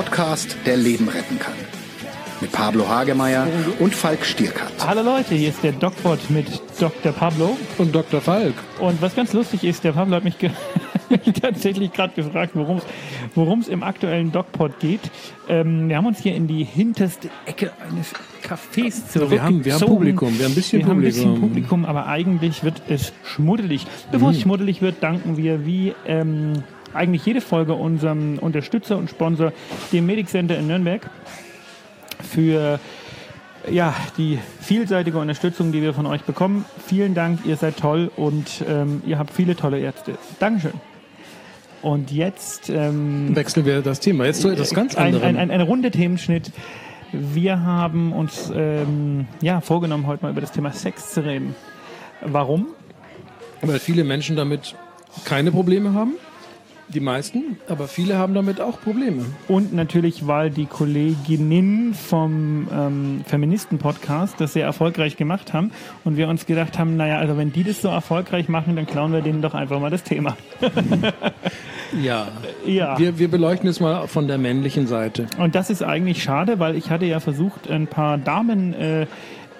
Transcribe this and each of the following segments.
Podcast, der Leben retten kann. Mit Pablo Hagemeyer und Falk Stierkat. Hallo Leute, hier ist der DocPod mit Dr. Pablo. Und Dr. Falk. Und was ganz lustig ist, der Pablo hat mich, ge tatsächlich gerade gefragt, worum es im aktuellen DocPod geht. Ähm, wir haben uns hier in die hinterste Ecke eines Cafés zurückgezogen. Wir haben, wir haben Publikum, wir haben ein bisschen wir Publikum. Haben ein bisschen Publikum, aber eigentlich wird es schmuddelig. Bevor es Mhm. schmuddelig wird, danken wir wie... Ähm, eigentlich jede Folge unserem Unterstützer und Sponsor, dem Medic Center in Nürnberg, für ja, die vielseitige Unterstützung, die wir von euch bekommen. Vielen Dank, ihr seid toll und ähm, ihr habt viele tolle Ärzte. Dankeschön. Und jetzt ähm, Wechseln wir das Thema. Jetzt zu etwas ganz ein, anderem. ein, ein, ein runder Themenschnitt. Wir haben uns ähm, ja, vorgenommen, heute mal über das Thema Sex zu reden. Warum? Weil viele Menschen damit keine Probleme haben. Die meisten, aber viele haben damit auch Probleme. Und natürlich, weil die Kolleginnen vom ähm, Feministen-Podcast das sehr erfolgreich gemacht haben und wir uns gedacht haben, naja, also wenn die das so erfolgreich machen, dann klauen wir denen doch einfach mal das Thema. Ja. Ja. Wir, wir beleuchten es mal von der männlichen Seite. Und das ist eigentlich schade, weil ich hatte ja versucht, ein paar Damen äh,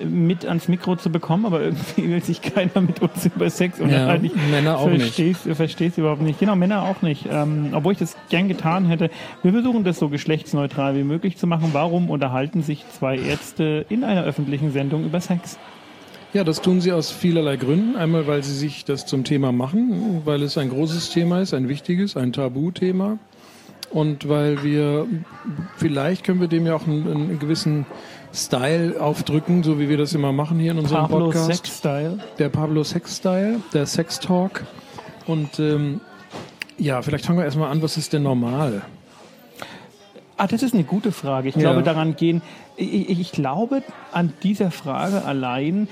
mit ans Mikro zu bekommen, aber irgendwie will sich keiner mit uns über Sex unterhalten. Ich Männer auch nicht. versteh's, Versteh's überhaupt nicht. Genau, Männer auch nicht. Ähm, obwohl ich das gern getan hätte. Wir versuchen das so geschlechtsneutral wie möglich zu machen. Warum unterhalten sich zwei Ärzte in einer öffentlichen Sendung über Sex? Ja, das tun sie aus vielerlei Gründen. Einmal, weil sie sich das zum Thema machen, weil es ein großes Thema ist, ein wichtiges, ein Tabuthema. Und weil wir, vielleicht können wir dem ja auch einen, einen gewissen Style aufdrücken, so wie wir das immer machen hier in unserem Pablo Podcast. Sex Style. Der Pablo Sex Style, der Sex Talk. Und ähm, ja, vielleicht fangen wir erstmal an, was ist denn normal? Ah, das ist eine gute Frage. Ich Ja. glaube, daran gehen, ich, ich glaube, an dieser Frage allein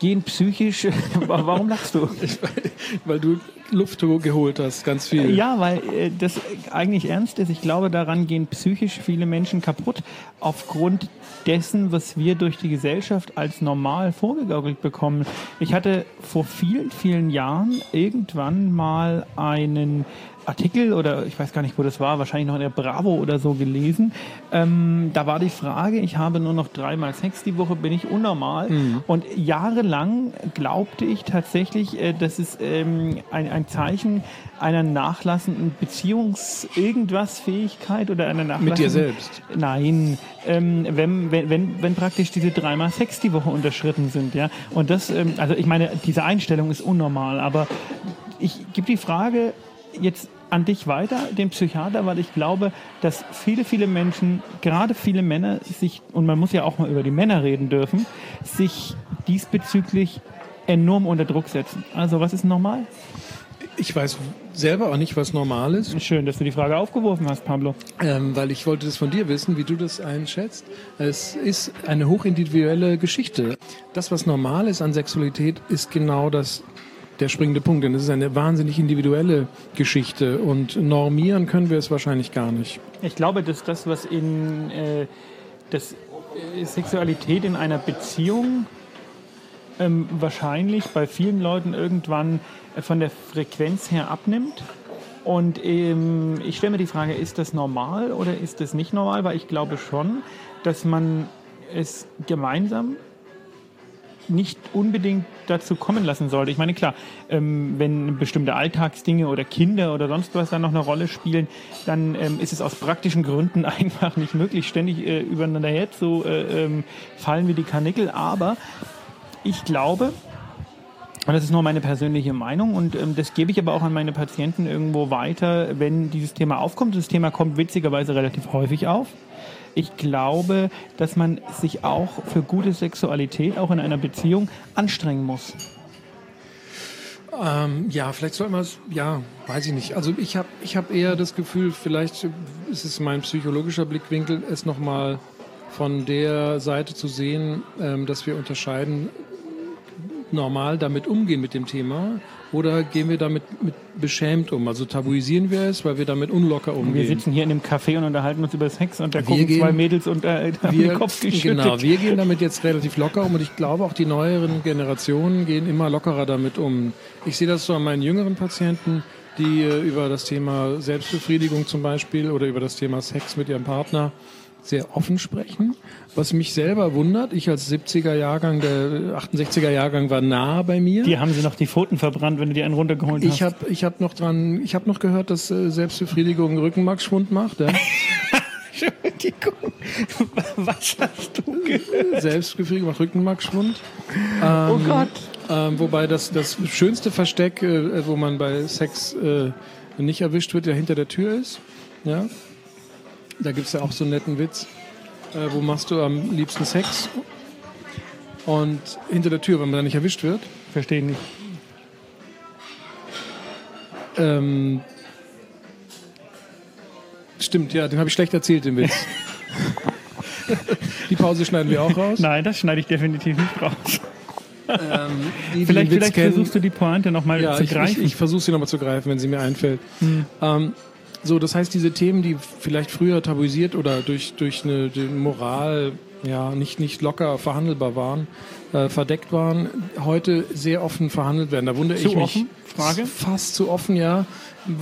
gehen psychisch, warum lachst du? Weil du Luft geholt hast, ganz viel. Ja, weil äh, das eigentlich ernst ist. Ich glaube, daran gehen psychisch viele Menschen kaputt aufgrund dessen, was wir durch die Gesellschaft als normal vorgegaukelt bekommen. Ich hatte vor vielen, vielen Jahren irgendwann mal einen Artikel oder ich weiß gar nicht, wo das war, wahrscheinlich noch in der Bravo oder so gelesen. Ähm, da war die Frage, ich habe nur noch dreimal Sex die Woche, bin ich unnormal? Und jahrelang glaubte ich tatsächlich, äh, das ist ähm, ein, ein Zeichen einer nachlassenden Beziehungs-Irgendwas-Fähigkeit oder einer nachlassenden... Mit dir selbst. Nein, ähm, wenn, wenn, wenn, wenn praktisch diese dreimal Sex die Woche unterschritten sind, ja. Und das, ähm, also ich meine, diese Einstellung ist unnormal, aber ich gebe die Frage jetzt an dich weiter, den Psychiater, weil ich glaube, dass viele, viele Menschen, gerade viele Männer, sich, und man muss ja auch mal über die Männer reden dürfen, sich diesbezüglich enorm unter Druck setzen. Also was ist normal? Ich weiß selber auch nicht, was normal ist. Schön, dass du die Frage aufgeworfen hast, Pablo. Ähm, weil ich wollte das von dir wissen, wie du das einschätzt. Es ist eine hochindividuelle Geschichte. Das, was normal ist an Sexualität, ist genau das der springende Punkt. Denn es ist eine wahnsinnig individuelle Geschichte und normieren können wir es wahrscheinlich gar nicht. Ich glaube, dass das, was in äh, das, äh, Sexualität in einer Beziehung ähm, wahrscheinlich bei vielen Leuten irgendwann von der Frequenz her abnimmt. Und ähm, ich stelle mir die Frage, ist das normal oder ist das nicht normal? Weil ich glaube schon, dass man es gemeinsam nicht unbedingt dazu kommen lassen sollte. Ich meine, klar, ähm, wenn bestimmte Alltagsdinge oder Kinder oder sonst was dann noch eine Rolle spielen, dann ähm, ist es aus praktischen Gründen einfach nicht möglich, ständig äh, übereinander her zu äh, ähm, fallen wie die Karnickel. Aber ich glaube, und das ist nur meine persönliche Meinung und ähm, das gebe ich aber auch an meine Patienten irgendwo weiter, wenn dieses Thema aufkommt. Das Thema kommt witzigerweise relativ häufig auf. Ich glaube, dass man sich auch für gute Sexualität, auch in einer Beziehung, anstrengen muss. Ähm, ja, vielleicht soll man es, ja, weiß ich nicht. Also ich habe ich hab eher das Gefühl, vielleicht ist es mein psychologischer Blickwinkel, es nochmal von der Seite zu sehen, ähm, dass wir unterscheiden, normal damit umgehen mit dem Thema oder gehen wir damit mit beschämt um? Also tabuisieren wir es, weil wir damit unlocker umgehen. Wir sitzen hier in einem Café und unterhalten uns über Sex und da Wir gucken gehen- zwei Mädels und äh, haben wir, den Kopf geschüttelt. genau, wir gehen damit jetzt relativ locker um und ich glaube auch die neueren Generationen gehen immer lockerer damit um. Ich sehe das so an meinen jüngeren Patienten, die äh, über das Thema Selbstbefriedigung zum Beispiel oder über das Thema Sex mit ihrem Partner sehr offen sprechen. Was mich selber wundert, ich als 70er Jahrgang, der 68er Jahrgang war nah bei mir. Die haben sie noch die Pfoten verbrannt, wenn du die einen runtergeholt hast. Ich habe ich hab noch dran, ich habe noch gehört, dass äh, Selbstbefriedigung Rückenmarksschwund macht. Ja? Entschuldigung, was hast du gehört? Selbstbefriedigung macht Rückenmarksschwund. oh Gott. Ähm, wobei das, das schönste Versteck, äh, wo man bei Sex äh, nicht erwischt wird, ja hinter der Tür ist. Ja? Da gibt's ja auch so einen netten Witz. Äh, wo machst du am liebsten Sex? Und hinter der Tür, wenn man da nicht erwischt wird. Verstehe nicht. Ähm, stimmt, ja, den habe ich schlecht erzählt, den Witz. Die Pause schneiden wir auch raus. Nein, das schneide ich definitiv nicht raus. Ähm, die, Vielleicht, vielleicht versuchst du die Pointe nochmal ja, zu ich, ich, greifen. ich versuche sie nochmal zu greifen, wenn sie mir einfällt. Hm. Ähm, so, das heißt, diese Themen, die vielleicht früher tabuisiert oder durch, durch eine die Moral ja nicht, nicht locker verhandelbar waren, äh, verdeckt waren, heute sehr offen verhandelt werden. Da wundere Zu ich mich. offen? Frage? Fast zu offen, ja.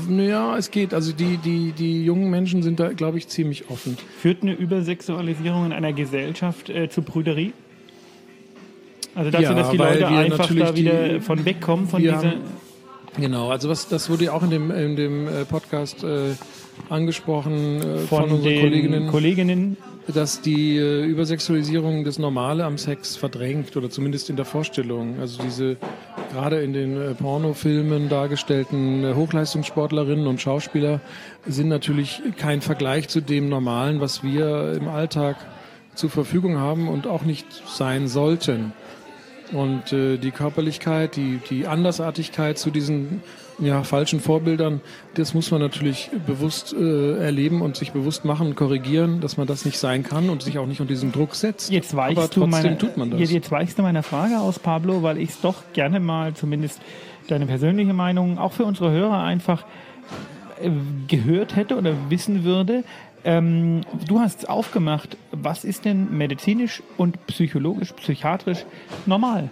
Naja, es geht. Also die, die, die jungen Menschen sind da, glaube ich, ziemlich offen. Führt eine Übersexualisierung in einer Gesellschaft äh, zu Brüderie? Also dazu, Ja, dass die Leute einfach da wieder die- von wegkommen von dieser... haben- Genau, also was das wurde ja auch in dem, in dem äh, Podcast äh, angesprochen äh, von, Von, unseren Kolleginnen. Kolleginnen, dass die äh, Übersexualisierung das Normale am Sex verdrängt oder zumindest in der Vorstellung. Also diese gerade in den äh, Pornofilmen dargestellten äh, Hochleistungssportlerinnen und Schauspieler sind natürlich kein Vergleich zu dem Normalen, was wir im Alltag zur Verfügung haben und auch nicht sein sollten. Und äh, die Körperlichkeit, die, die Andersartigkeit zu diesen ja, falschen Vorbildern, das muss man natürlich bewusst äh, erleben und sich bewusst machen und korrigieren, dass man das nicht sein kann und sich auch nicht unter diesen Druck setzt. Jetzt weichst Aber du trotzdem meine, tut man das. Jetzt, jetzt weichst du meiner Frage aus, Pablo, weil ich es doch gerne mal zumindest deine persönliche Meinung auch für unsere Hörer einfach äh, gehört hätte oder wissen würde. Ähm, du hast aufgemacht. Was ist denn medizinisch und psychologisch, psychiatrisch normal?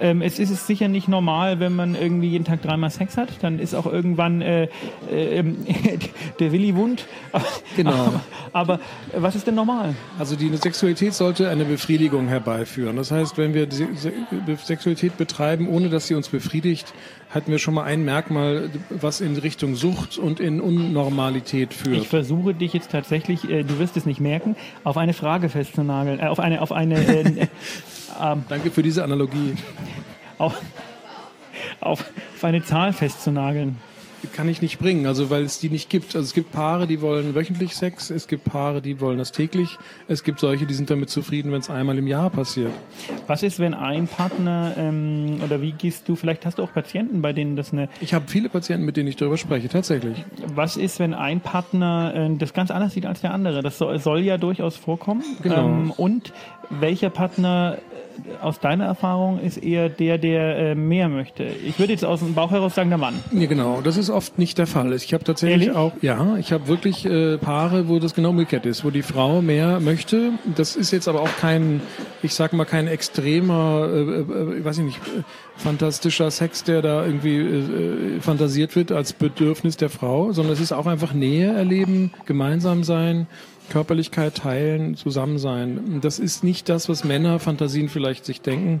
Ähm, es ist es sicher nicht normal, wenn man irgendwie jeden Tag dreimal Sex hat. Dann ist auch irgendwann äh, äh, ähm, der Willi wund. Genau. Aber, aber was ist denn normal? Also die Sexualität sollte eine Befriedigung herbeiführen. Das heißt, wenn wir Sexualität betreiben, ohne dass sie uns befriedigt, hatten wir schon mal ein Merkmal, was in Richtung Sucht und in Unnormalität führt. Ich versuche dich jetzt tatsächlich, äh, du wirst es nicht merken, auf eine Frage festzunageln, äh, auf eine, auf eine, äh, ähm, Danke für diese Analogie. auf, auf, auf eine Zahl festzunageln. Kann ich nicht bringen, also weil es die nicht gibt. Also es gibt Paare, die wollen wöchentlich Sex, es gibt Paare, die wollen das täglich, es gibt solche, die sind damit zufrieden, wenn es einmal im Jahr passiert. Was ist, wenn ein Partner, ähm, oder wie gehst du, vielleicht hast du auch Patienten, bei denen das eine, Ich habe viele Patienten, mit denen ich darüber spreche, tatsächlich. was ist, wenn ein Partner äh, das ganz anders sieht als der andere? Das soll, soll ja durchaus vorkommen. Genau. Ähm, und welcher Partner aus deiner Erfahrung ist eher der, der äh, mehr möchte? Ich würde jetzt aus dem Bauch heraus sagen, der Mann. Ja, genau. Das ist oft nicht der Fall. Ich habe tatsächlich Ehrlich? auch, ja, ich habe wirklich äh, Paare, wo das genau umgekehrt ist, wo die Frau mehr möchte. Das ist jetzt aber auch kein, ich sag mal, kein extremer, äh, äh, weiß ich nicht, äh, fantastischer Sex, der da irgendwie äh, äh, fantasiert wird als Bedürfnis der Frau, sondern es ist auch einfach Nähe erleben, gemeinsam sein. Körperlichkeit teilen, zusammen sein. Das ist nicht das, was Männer Fantasien vielleicht sich denken,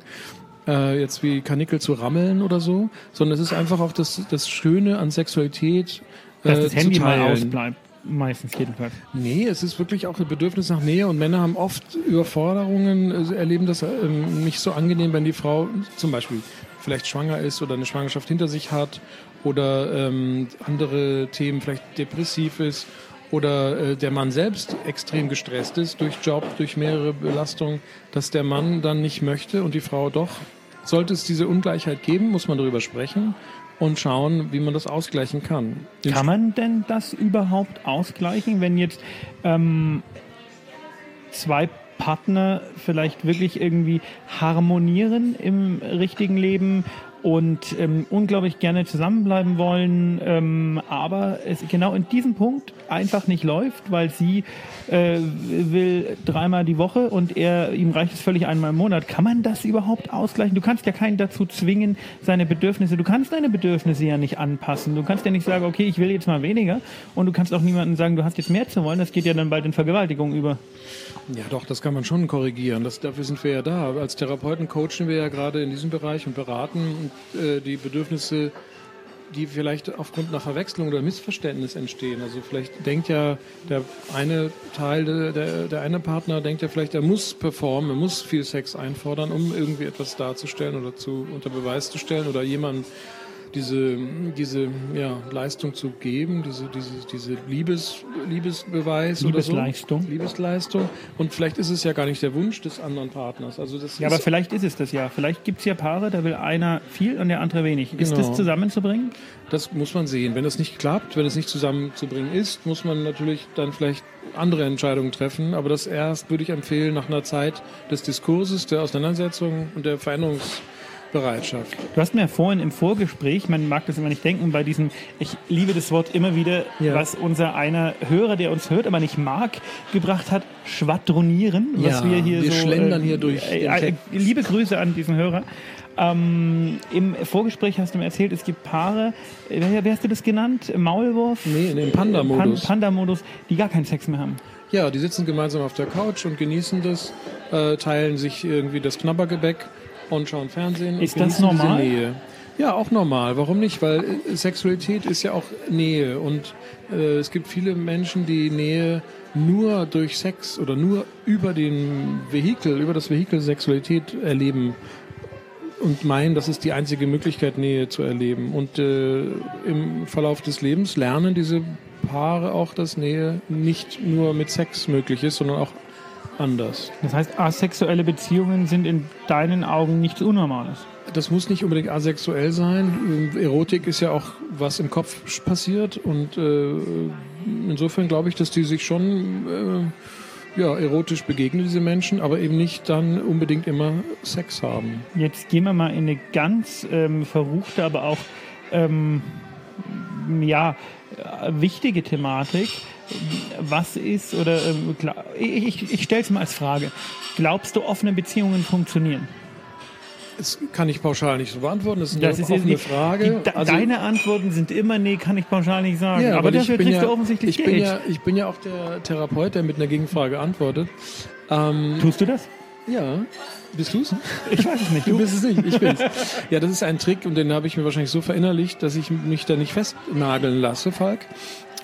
äh, jetzt wie Kanickel zu rammeln oder so, sondern es ist einfach auch das, das Schöne an Sexualität Dass äh, das Handy zu mal ausbleibt. Meistens jedenfalls. Nee, es ist wirklich auch ein Bedürfnis nach Nähe und Männer haben oft Überforderungen, also erleben das ähm, nicht so angenehm, wenn die Frau zum Beispiel vielleicht schwanger ist oder eine Schwangerschaft hinter sich hat oder ähm, andere Themen, vielleicht depressiv ist oder äh, der Mann selbst extrem gestresst ist durch Job, durch mehrere Belastungen, dass der Mann dann nicht möchte und die Frau doch. Sollte es diese Ungleichheit geben, muss man darüber sprechen und schauen, wie man das ausgleichen kann. Den Kann man denn das überhaupt ausgleichen, wenn jetzt ähm, zwei Partner vielleicht wirklich irgendwie harmonieren im richtigen Leben und ähm, unglaublich gerne zusammenbleiben wollen, ähm, aber es genau in diesem Punkt einfach nicht läuft, weil sie äh, will dreimal die Woche und er ihm reicht es völlig einmal im Monat. Kann man das überhaupt ausgleichen? Du kannst ja keinen dazu zwingen, seine Bedürfnisse. Du kannst deine Bedürfnisse ja nicht anpassen. Du kannst ja nicht sagen, okay, ich will jetzt mal weniger, und du kannst auch niemandem sagen, du hast jetzt mehr zu wollen. Das geht ja dann bald in Vergewaltigung über. Ja, doch, das kann man schon korrigieren. Das, dafür sind wir ja da. Als Therapeuten coachen wir ja gerade in diesem Bereich und beraten äh, die Bedürfnisse, die vielleicht aufgrund einer Verwechslung oder Missverständnis entstehen. Also vielleicht denkt ja der eine Teil, der, der eine Partner denkt ja vielleicht, er muss performen, er muss viel Sex einfordern, um irgendwie etwas darzustellen oder zu unter Beweis zu stellen oder jemanden diese, diese ja, Leistung zu geben, diese, diese, diese Liebes, Liebesbeweis Liebesleistung. oder so. Liebesleistung. Und vielleicht ist es ja gar nicht der Wunsch des anderen Partners. Also das ja, aber vielleicht ist es das ja. Vielleicht gibt es ja Paare, da will einer viel und der andere wenig. Ist Genau. das zusammenzubringen? Das muss man sehen. Wenn das nicht klappt, wenn es nicht zusammenzubringen ist, muss man natürlich dann vielleicht andere Entscheidungen treffen. Aber das erst würde ich empfehlen nach einer Zeit des Diskurses, der Auseinandersetzung und der Veränderungsbereitschaft. Du hast mir vorhin im Vorgespräch, man mag das immer nicht denken, bei diesem, ich liebe das Wort immer wieder, Ja. was unser einer Hörer, der uns hört, aber nicht mag, gebracht hat, schwadronieren, was Ja, wir hier wir so... schlendern hier durch Äh, äh, liebe Grüße an diesen Hörer. Ähm, Im Vorgespräch hast du mir erzählt, es gibt Paare, äh, wer, wer hast du das genannt? Maulwurf? Nee, in dem Panda-Modus. Pan- Panda-Modus, die gar keinen Sex mehr haben. Ja, die sitzen gemeinsam auf der Couch und genießen das, äh, teilen sich irgendwie das Knabbergebäck und schauen Fernsehen. Ist und das normal? Nähe. Ja, auch normal. Warum nicht? Weil äh, Sexualität ist ja auch Nähe und äh, es gibt viele Menschen, die Nähe nur durch Sex oder nur über den Vehikel, über das Vehikel Sexualität erleben und meinen, das ist die einzige Möglichkeit, Nähe zu erleben. Und äh, im Verlauf des Lebens lernen diese Paare auch, dass Nähe nicht nur mit Sex möglich ist, sondern auch anders. Das heißt, asexuelle Beziehungen sind in deinen Augen nichts Unnormales. Das muss nicht unbedingt asexuell sein. Erotik ist ja auch, was im Kopf passiert. Und äh, insofern glaube ich, dass die sich schon äh, ja, erotisch begegnen, diese Menschen, aber eben nicht dann unbedingt immer Sex haben. Jetzt gehen wir mal in eine ganz ähm, verruchte, aber auch ähm, ja, äh, wichtige Thematik. Was ist, oder ähm, ich, ich, stelle es mal als Frage. Glaubst du, offene Beziehungen funktionieren? Das kann ich pauschal nicht so beantworten. Das ist Das eine ist jetzt offene die- Frage. Die, Also- deine Antworten sind immer, nee, kann ich pauschal nicht sagen. Ja, aber dafür bin kriegst ja, du offensichtlich ich bin Geld. ja, ich bin ja auch der Therapeut, der mit einer Gegenfrage antwortet. Ähm, Tust du das? ja, bist du's? Ich weiß es nicht. Du Du? bist es nicht, ich bin's. Ja, das ist ein Trick und den habe ich mir wahrscheinlich so verinnerlicht, dass ich mich da nicht festnageln lasse, Falk.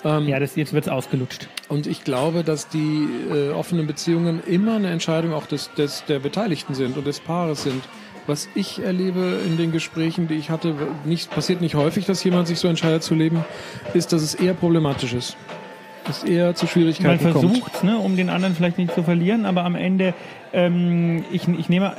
Ähm, Ja, das, jetzt wird's ausgelutscht. Und ich glaube, dass die äh, offenen Beziehungen immer eine Entscheidung auch des, des, der Beteiligten sind und des Paares sind. Was ich erlebe in den Gesprächen, die ich hatte, nicht, passiert nicht häufig, dass jemand sich so entscheidet zu leben, ist, dass es eher problematisch ist. Dass es eher zu Man Schwierigkeiten kommt. versucht, ne, um den anderen vielleicht nicht zu verlieren, aber am Ende, ähm, ich, ich nehme,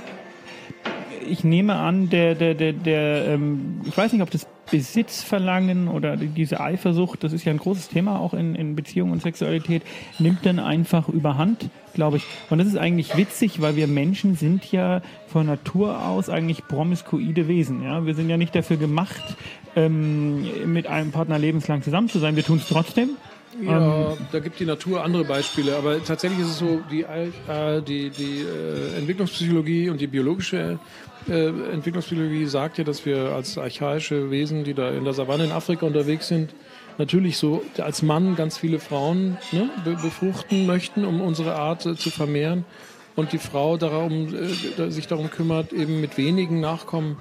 ich nehme an, der, der, der, der ähm, ich weiß nicht, ob das Besitzverlangen oder diese Eifersucht, das ist ja ein großes Thema auch in, in Beziehung und Sexualität, nimmt dann einfach überhand, glaube ich. Und das ist eigentlich witzig, weil wir Menschen sind ja von Natur aus eigentlich promiskuide Wesen. Ja? Wir sind ja nicht dafür gemacht, ähm, mit einem Partner lebenslang zusammen zu sein. Wir tun es trotzdem. Ja, da gibt die Natur andere Beispiele, aber tatsächlich ist es so, die, äh, die, die äh, Entwicklungspsychologie und die biologische äh, Entwicklungspsychologie sagt ja, dass wir als archaische Wesen, die da in der Savanne in Afrika unterwegs sind, natürlich so als Mann ganz viele Frauen ne, be befruchten möchten, um unsere Art äh, zu vermehren. Und die Frau darum, äh, sich darum kümmert, eben mit wenigen Nachkommen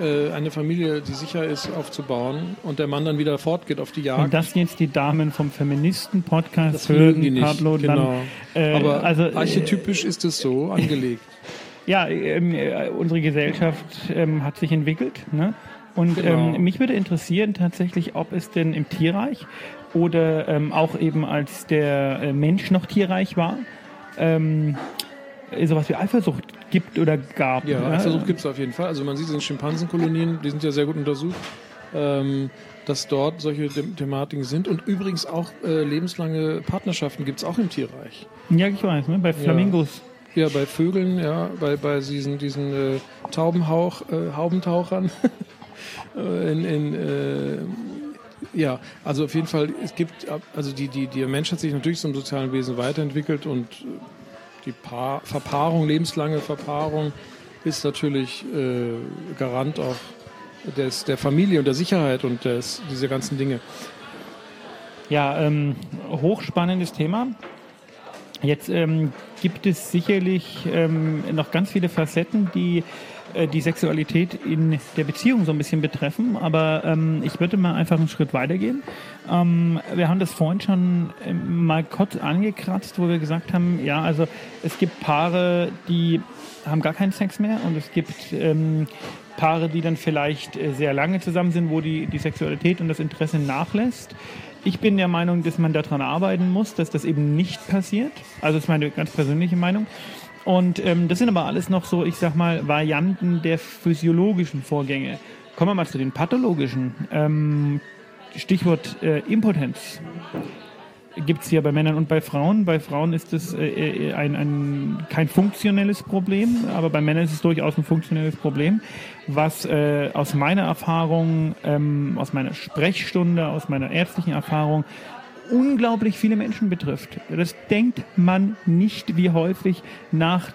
äh, eine Familie, die sicher ist, aufzubauen und der Mann dann wieder fortgeht auf die Jagd. Wenn das jetzt die Damen vom Feministen-Podcast Das mögen die hören, nicht, Pablo, genau. dann. Äh, Aber also, äh, archetypisch ist es so angelegt. Ja, ähm, äh, unsere Gesellschaft ähm, hat sich entwickelt. Ne? Und Genau. ähm, mich würde interessieren tatsächlich, ob es denn im Tierreich oder ähm, auch eben als der Mensch noch tierreich war, ähm, äh, sowas wie Eifersucht gibt oder gab. Ja, ne? Eifersucht gibt es auf jeden Fall. Also man sieht es in Schimpansenkolonien, die sind ja sehr gut untersucht, ähm, dass dort solche The Thematiken sind. Und übrigens auch äh, lebenslange Partnerschaften gibt es auch im Tierreich. Ja, ich weiß, ne? bei Flamingos. Ja, bei Vögeln, ja, bei, bei diesen, diesen äh, Taubenhauch, äh, Haubentauchern. Äh, in, in, äh, ja, also auf jeden Fall, es gibt, also die, die, der Mensch hat sich natürlich zum sozialen Wesen weiterentwickelt und die Paar, Verpaarung, lebenslange Verpaarung ist natürlich äh, Garant auch des, der Familie und der Sicherheit und des, diese ganzen Dinge. Ja, ähm, hochspannendes Thema. Jetzt ähm, gibt es sicherlich ähm, noch ganz viele Facetten, die äh, die Sexualität in der Beziehung so ein bisschen betreffen. Aber ähm, ich würde mal einfach einen Schritt weitergehen. Ähm, wir haben das vorhin schon ähm, mal kurz angekratzt, wo wir gesagt haben, ja, also es gibt Paare, die haben gar keinen Sex mehr und es gibt ähm, Paare, die dann vielleicht äh, sehr lange zusammen sind, wo die, die Sexualität und das Interesse nachlässt. Ich bin der Meinung, dass man daran arbeiten muss, dass das eben nicht passiert. Also das ist meine ganz persönliche Meinung. Und ähm, das sind aber alles noch so, ich sag mal, Varianten der physiologischen Vorgänge. Kommen wir mal zu den pathologischen. Ähm, Stichwort äh, Impotenz gibt es hier bei Männern und bei Frauen. Bei Frauen ist es äh, äh, ein, ein, kein funktionelles Problem, aber bei Männern ist es durchaus ein funktionelles Problem, was äh, aus meiner Erfahrung, ähm, aus meiner Sprechstunde, aus meiner ärztlichen Erfahrung unglaublich viele Menschen betrifft. Das denkt man nicht, wie häufig nach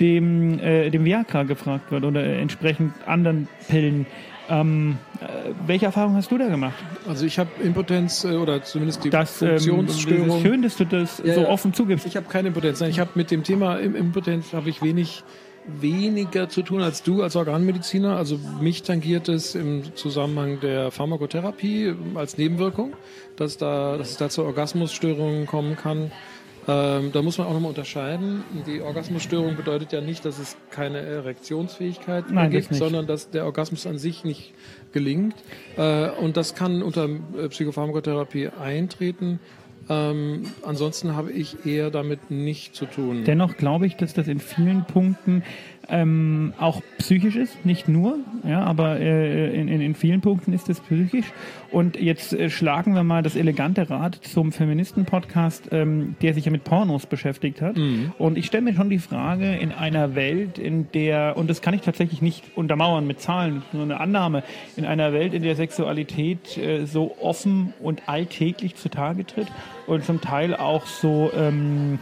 dem, äh, dem Viagra gefragt wird oder entsprechend anderen Pillen. Ähm, äh, welche Erfahrung hast du da gemacht? Also ich habe Impotenz äh, oder zumindest die das, Funktionsstörung. Ähm, das ist schön, dass du das ja, so offen zugibst. Ich habe keine Impotenz. Nein, ich habe mit dem Thema Impotenz habe ich wenig weniger zu tun als du als Organmediziner. Also mich tangiert es im Zusammenhang der Pharmakotherapie als Nebenwirkung, dass, da, dass es da zu Orgasmusstörungen kommen kann. Ähm, da muss man auch nochmal unterscheiden. Die Orgasmusstörung bedeutet ja nicht, dass es keine Erektionsfähigkeit Nein, gibt, das sondern dass der Orgasmus an sich nicht gelingt. Äh, und das kann unter äh, Psychopharmakotherapie eintreten. Ähm, ansonsten habe ich eher damit nicht zu tun. Dennoch glaube ich, dass das in vielen Punkten ähm, auch psychisch ist, nicht nur, ja, aber äh, in, in, in vielen Punkten ist es psychisch. Und jetzt äh, schlagen wir mal das elegante Rad zum Feministen-Podcast, ähm, der sich ja mit Pornos beschäftigt hat. Mhm. Und ich stelle mir schon die Frage, in einer Welt, in der, und das kann ich tatsächlich nicht untermauern mit Zahlen, nur eine Annahme, in einer Welt, in der Sexualität äh, so offen und alltäglich zutage tritt und zum Teil auch so ähm,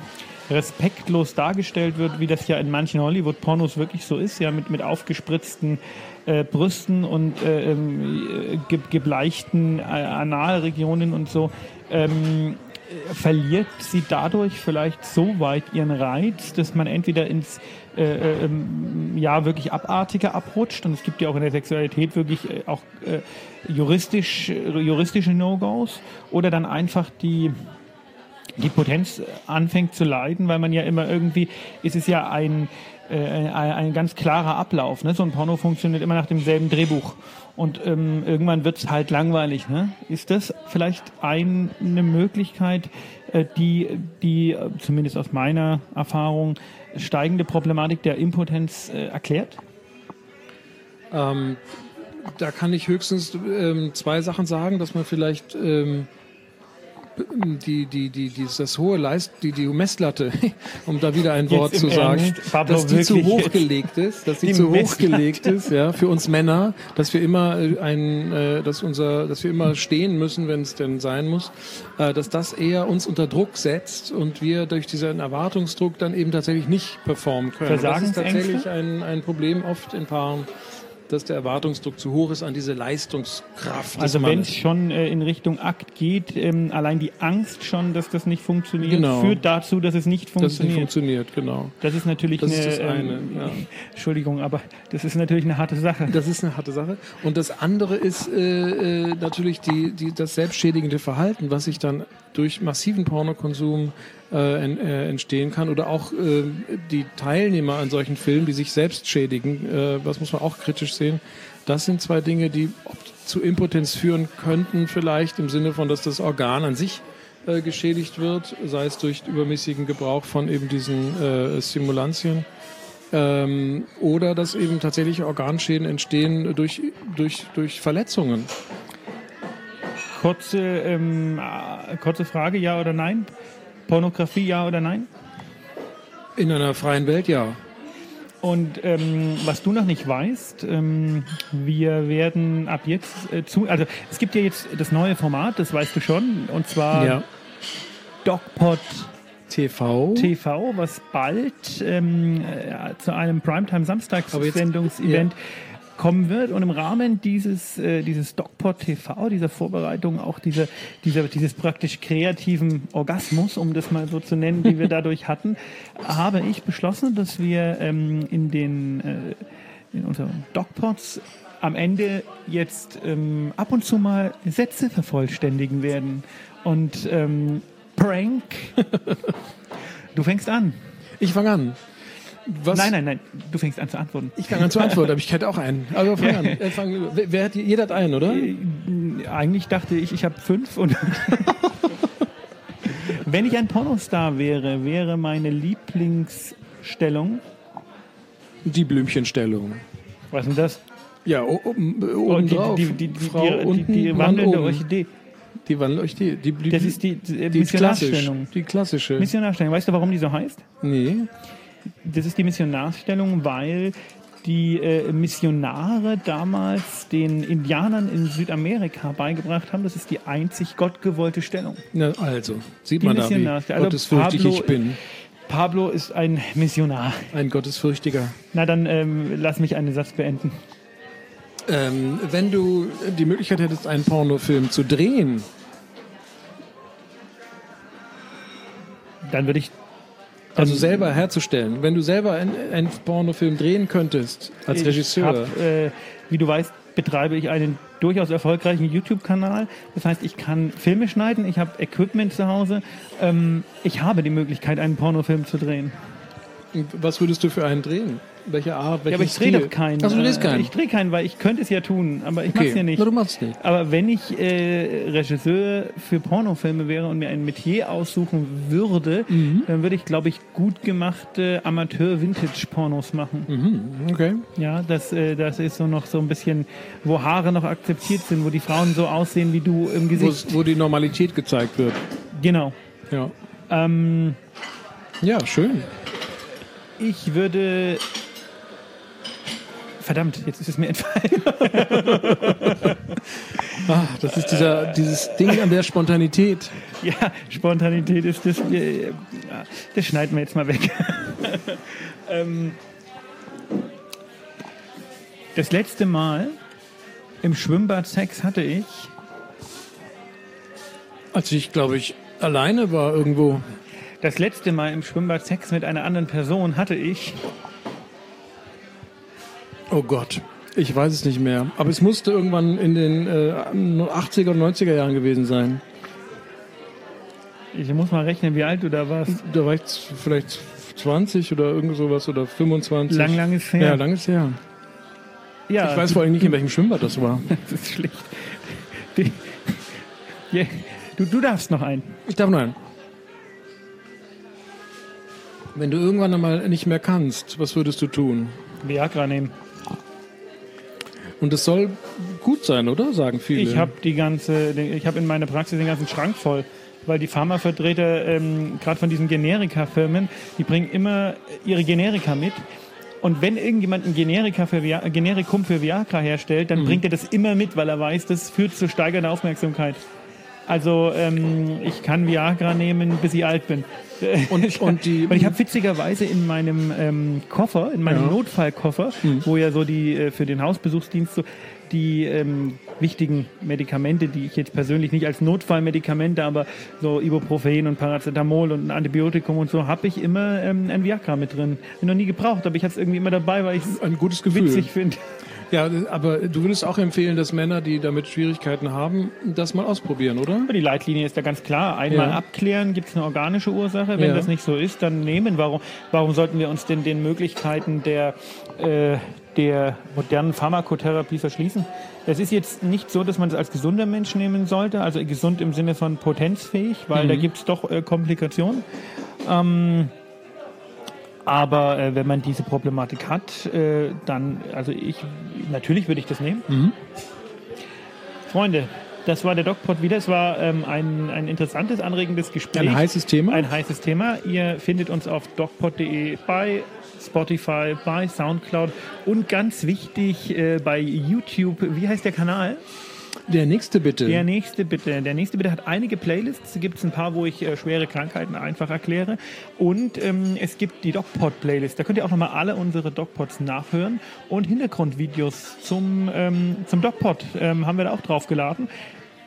respektlos dargestellt wird, wie das ja in manchen Hollywood-Pornos wirklich so ist, ja, mit, mit aufgespritzten äh, Brüsten und äh, ähm, ge gebleichten äh, Analregionen und so, ähm, verliert sie dadurch vielleicht so weit ihren Reiz, dass man entweder ins äh, äh, ähm, ja wirklich abartiger abrutscht? Und es gibt ja auch in der Sexualität wirklich äh, auch äh, juristisch juristische No-Gos. Oder dann einfach die die Potenz anfängt zu leiden, weil man ja immer irgendwie, ist es ja ein, äh, ein, ganz klarer Ablauf. Ne? So ein Porno funktioniert immer nach demselben Drehbuch. Und ähm, irgendwann wird's halt langweilig. Ne? Ist das vielleicht ein, eine Möglichkeit, äh, die, die äh, zumindest aus meiner Erfahrung steigende Problematik der Impotenz äh, erklärt? Ähm, da kann ich höchstens ähm, zwei Sachen sagen, dass man vielleicht ähm, die, die, die, die, das hohe Leist, die, die Messlatte, um da wieder ein Wort zu sagen, Pablo, dass die zu hoch gelegt ist, dass die, die zu hoch gelegt ist, ja, für uns Männer, dass wir immer äh, ein, äh, dass unser, dass wir immer stehen müssen, wenn es denn sein muss, äh, dass das eher uns unter Druck setzt und wir durch diesen Erwartungsdruck dann eben tatsächlich nicht performen können. Das ist tatsächlich ein, ein Problem oft in Paaren dass der Erwartungsdruck zu hoch ist an diese Leistungskraft. Also wenn es schon äh, in Richtung Akt geht, ähm, allein die Angst schon, dass das nicht funktioniert, genau. führt dazu, dass es nicht funktioniert. Dass es nicht funktioniert, genau. Das ist natürlich das eine, ist das eine, ähm, ja. Entschuldigung, aber das ist natürlich eine harte Sache. Das ist eine harte Sache. Und das andere ist äh, äh, natürlich die, die, das selbstschädigende Verhalten, was sich dann durch massiven Pornokonsum äh, äh, entstehen kann oder auch äh, die Teilnehmer an solchen Filmen, die sich selbst schädigen, äh, das muss man auch kritisch sehen. Das sind zwei Dinge, die zu Impotenz führen könnten, vielleicht im Sinne von, dass das Organ an sich äh, geschädigt wird, sei es durch übermäßigen Gebrauch von eben diesen äh, Stimulantien. Ähm, oder dass eben tatsächlich Organschäden entstehen durch, durch, durch Verletzungen. Kurze, ähm, kurze Frage, ja oder nein? Pornografie, ja oder nein? In einer freien Welt, ja. Und ähm, was du noch nicht weißt, ähm, wir werden ab jetzt äh, zu, also es gibt ja jetzt das neue Format, das weißt du schon, und zwar Ja. DocPod TV. TV, was bald ähm, äh, zu einem Primetime Samstagssendungsevent kommen wird und im Rahmen dieses äh, dieses DocPod TV, dieser Vorbereitung, auch dieser, dieser dieses praktisch kreativen Orgasmus, um das mal so zu nennen, die wir dadurch hatten, habe ich beschlossen, dass wir ähm, in den äh, in unseren DocPods am Ende jetzt ähm, ab und zu mal Sätze vervollständigen werden und ähm, Prank. Du fängst an. Ich fange an. Was? Nein, nein, nein. Du fängst an zu antworten. Ich fange an zu antworten, aber ich hätte auch einen. Also fang an. Äh, fang, wer, wer hat, jeder hat einen, oder? Eigentlich dachte ich, ich habe fünf und. Wenn ich ein Pornostar wäre, wäre meine Lieblingsstellung. Die Blümchenstellung. Was ist denn das? Ja, o- oben, Oh, oben die, drauf. die, die, die, Frau die, die, unten, die wandelnde oben. Orchidee. Die wandelnde Orchidee. Die, die, Das ist die, die die ist klassisch. Missionarstellung. Die klassische. Missionarstellung. Weißt du, warum die so heißt? nee. Das ist die Missionarstellung, weil die äh, Missionare damals den Indianern in Südamerika beigebracht haben, das ist die einzig gottgewollte Stellung. Na, also, sieht Die man da, wie. Also gottesfürchtig Pablo- ich bin. Pablo ist ein Missionar. Ein gottesfürchtiger. Na dann ähm, lass mich einen Satz beenden. Ähm, wenn du die Möglichkeit hättest, einen Pornofilm zu drehen, Dann würde ich. Also Ähm, selber herzustellen, wenn du selber einen, Pornofilm drehen könntest, als Ich Regisseur, Hab, äh, wie du weißt, betreibe ich einen durchaus erfolgreichen YouTube-Kanal. Das heißt, ich kann Filme schneiden, ich habe Equipment zu Hause. Ähm, ich habe die Möglichkeit, einen Pornofilm zu drehen. Was würdest du für einen drehen? Welche Art, Ja, aber ich drehe doch keinen. Also du drehst Äh, keinen? Ich drehe keinen, weil ich könnte es ja tun, aber ich mache es ja nicht. Na, du machst es nicht. Aber wenn ich äh, Regisseur für Pornofilme wäre und mir ein Metier aussuchen würde, Mhm. dann würde ich, glaube ich, gut gemachte Amateur-Vintage-Pornos machen. Mhm, okay. Ja, das, äh, das ist so noch so ein bisschen, wo Haare noch akzeptiert sind, wo die Frauen so aussehen wie du im Wo, Gesicht. wo die Normalität gezeigt wird. Genau. Ja. Ähm, Ja, schön. Ich würde. Verdammt, jetzt ist es mir entfallen. Ah, das ist dieser, dieses Ding an der Spontanität. Ja, Spontanität ist das. Äh, das schneiden wir jetzt mal weg. ähm, das letzte Mal im Schwimmbad Sex hatte ich. Als ich, glaube ich, alleine war irgendwo. Das letzte Mal im Schwimmbad Sex mit einer anderen Person hatte ich. Oh Gott. Ich weiß es nicht mehr. Aber es musste irgendwann in den äh, 80er und 90er Jahren gewesen sein. Ich muss mal rechnen, wie alt du da warst. Da war ich vielleicht 20 oder irgend sowas oder 25. Lang, lang ist her. Ja, lang ist her. Ja, Ich weiß vor allem nicht, in welchem Schwimmbad das war. das ist schlecht. Die, du, du darfst noch einen. Ich darf nein. Wenn du irgendwann einmal nicht mehr kannst, was würdest du tun? Viagra nehmen. Und es soll gut sein, oder? Sagen viele. Ich habe die ganze, ich habe in meiner Praxis den ganzen Schrank voll, weil die Pharmavertreter, ähm, gerade von diesen Generika-Firmen, die bringen immer ihre Generika mit. Und wenn irgendjemand ein Generika für Via Generikum für Viagra herstellt, Mhm. dann bringt er das immer mit, weil er weiß, das führt zu steigernder Aufmerksamkeit. Also ähm, ich kann Viagra nehmen, bis ich alt bin. Und, und die. Und ich habe witzigerweise in meinem ähm, Koffer, in meinem Ja. Mhm. Notfallkoffer, wo ja so die äh, für den Hausbesuchsdienst so die ähm, wichtigen Medikamente, die ich jetzt persönlich nicht als Notfallmedikamente, aber so Ibuprofen und Paracetamol und ein Antibiotikum und so, habe ich immer ähm, ein Viagra mit drin. Bin noch nie gebraucht, aber ich habe es irgendwie immer dabei, weil ich es ein gutes Gefühl. witzig finde. Ja, aber du würdest auch empfehlen, dass Männer, die damit Schwierigkeiten haben, das mal ausprobieren, oder? Die Leitlinie ist da ganz klar. Einmal Ja. abklären, gibt es eine organische Ursache. Wenn Ja. das nicht so ist, dann nehmen. Warum, warum sollten wir uns denn den Möglichkeiten der, äh, der modernen Pharmakotherapie verschließen? Es ist jetzt nicht so, dass man es als gesunder Mensch nehmen sollte, also gesund im Sinne von potenzfähig, weil da gibt es doch äh, Komplikationen. Ähm, aber äh, wenn man diese Problematik hat, äh, dann, also ich, natürlich würde ich das nehmen. Freunde, Das war der DocPod wieder. Es war ähm, ein, ein interessantes, anregendes Gespräch. Ein heißes Thema. Ein heißes Thema. Ihr findet uns auf docpod.de bei Spotify, bei Soundcloud und ganz wichtig äh, bei YouTube. Wie heißt der Kanal? Der nächste bitte. Der nächste bitte. Der nächste bitte hat einige Playlists. Gibt es ein paar, wo ich äh, schwere Krankheiten einfach erkläre. Und ähm, es gibt die DocPod-Playlist. Da könnt ihr auch nochmal alle unsere DocPods nachhören. Und Hintergrundvideos zum, ähm, zum DocPod ähm, haben wir da auch draufgeladen.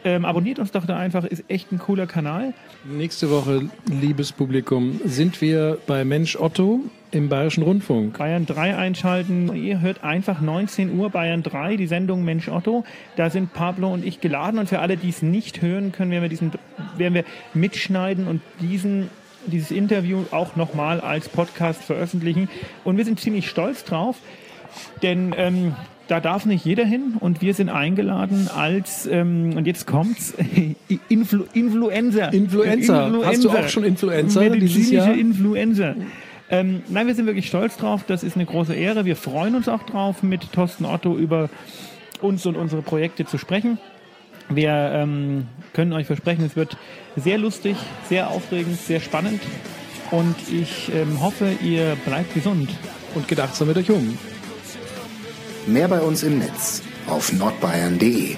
Ähm, abonniert uns doch da einfach, ist echt ein cooler Kanal. Nächste Woche, liebes Publikum, sind wir bei Mensch Otto im Bayerischen Rundfunk. Bayern 3 einschalten. Ihr hört einfach 19 Uhr Bayern 3, die Sendung Mensch Otto. Da sind Pablo und ich geladen und für alle, die es nicht hören können, werden wir, diesen, werden wir mitschneiden und diesen dieses Interview auch nochmal als Podcast veröffentlichen. Und wir sind ziemlich stolz drauf, denn ähm, da darf nicht jeder hin und wir sind eingeladen als, ähm, und jetzt kommt's, Influ Influencer. Influencer. Influencer. Hast du auch schon Influencer Medizinische Influencer. Ähm, nein, wir sind wirklich stolz drauf. Das ist eine große Ehre. Wir freuen uns auch drauf, mit Thorsten Otto über uns und unsere Projekte zu sprechen. Wir ähm, können euch versprechen, es wird sehr lustig, sehr aufregend, sehr spannend. Und ich ähm, hoffe, ihr bleibt gesund. Und gedachtsam mit euch um. Mehr bei uns im Netz auf nordbayern.de.